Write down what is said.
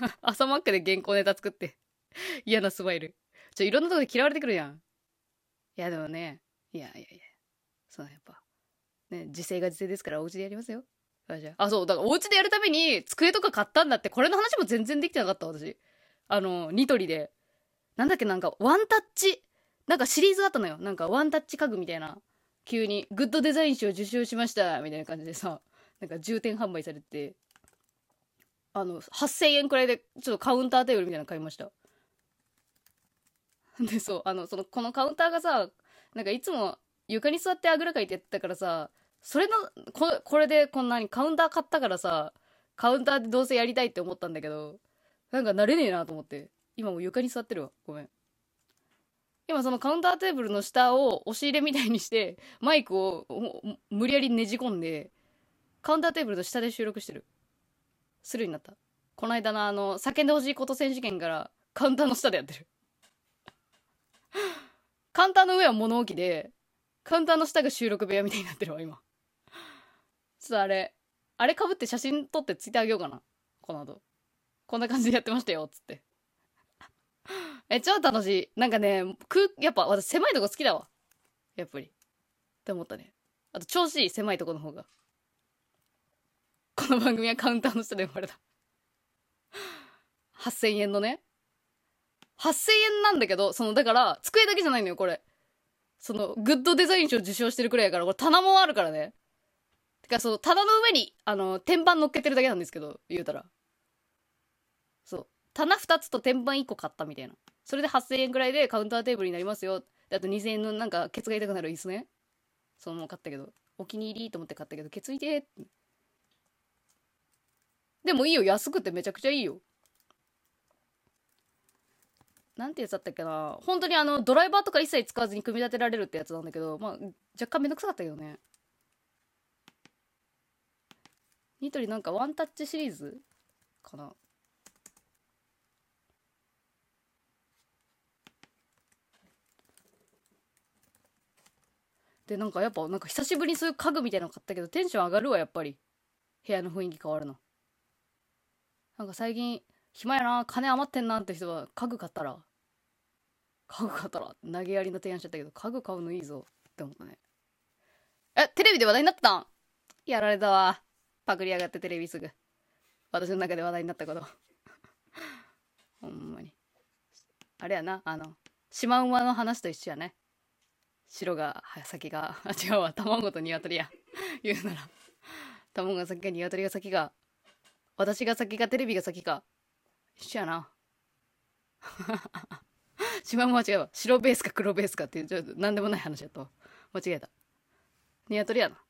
朝マックで原稿ネタ作って。嫌なスマイル。ちょ、いろんなとこで嫌われてくるやん。いや、でもね、いやいやいや。そう、やっぱ。ね、時勢が時勢ですからお家でやりますよ。あ、あ、そう、だからお家でやるために机とか買ったんだって、これの話も全然できてなかった、私。あの、ニトリで。なんだっけ、なんか、ワンタッチ、なんかシリーズあったのよ。なんか、ワンタッチ家具みたいな。急に、グッドデザイン賞受賞しました、みたいな感じでさ、なんか重点販売されて、あの、8000円くらいで、ちょっとカウンターテーブルみたいなの買いました。で、そう、あの、その、このカウンターがさ、なんかいつも床に座ってあぐらかいてやってたからさ、それの、ここれでこんなにカウンター買ったからさ、カウンターでどうせやりたいって思ったんだけど、なんか慣れねえなと思って。今もう床に座ってるわ。ごめん。今そのカウンターテーブルの下を押し入れみたいにして、マイクを無理やりねじ込んで、カウンターテーブルの下で収録してる。するようになった。この間のあの、叫んでほしいこと選手権からカウンターの下でやってる。カウンターの上は物置で、カウンターの下が収録部屋みたいになってるわ、今。ちょっとあれ、あれ被って写真撮ってついてあげようかな。この後。こんな感じでやってましたよ、つって。え、超楽しい。なんかね、空、やっぱ私狭いとこ好きだわ。やっぱり。って思ったね。あと調子いい、狭いとこの方が。の番組はカウンターの下で生まれた。8000円のね。8000円なんだけど、その、だから、机だけじゃないのよ、これ。その、グッドデザイン賞受賞してるくらいやから、これ棚もあるからね。てか、その、棚の上に、あの、天板乗っけてるだけなんですけど、言うたら。そう。棚2つと天板1個買ったみたいな。それで8000円くらいでカウンターテーブルになりますよ。であと2000円のなんか、ケツが痛くなる椅子ね。そのまま買ったけど、お気に入りと思って買ったけど、ケツ痛えって。でもいいよ、安くてめちゃくちゃいいよ。なんてやつだったっけな本当にあの、ドライバーとか一切使わずに組み立てられるってやつなんだけど、まあ、若干めんどくさかったけどね。ニトリなんかワンタッチシリーズかなで、なんかやっぱ、なんか久しぶりにそういう家具みたいなの買ったけど、テンション上がるわ、やっぱり。部屋の雰囲気変わるの。なんか最近、暇やな、金余ってんなって人は、家具買ったら、家具買ったら、投げやりの提案しちゃったけど、家具買うのいいぞって思ったね。え、テレビで話題になったん？やられたわ。パクりやがってテレビすぐ。私の中で話題になったこと。ほんまに。あれやな、あの、シマウマの話と一緒やね。白が先が、あ、違うわ、卵と鶏や。言うなら。卵が先か鶏が先か。私が先かテレビが先か。一緒やな。シマウマは違うわ。白ベースか黒ベースかっていう、ちょっとなんでもない話やと。間違えた。ニワトリやな。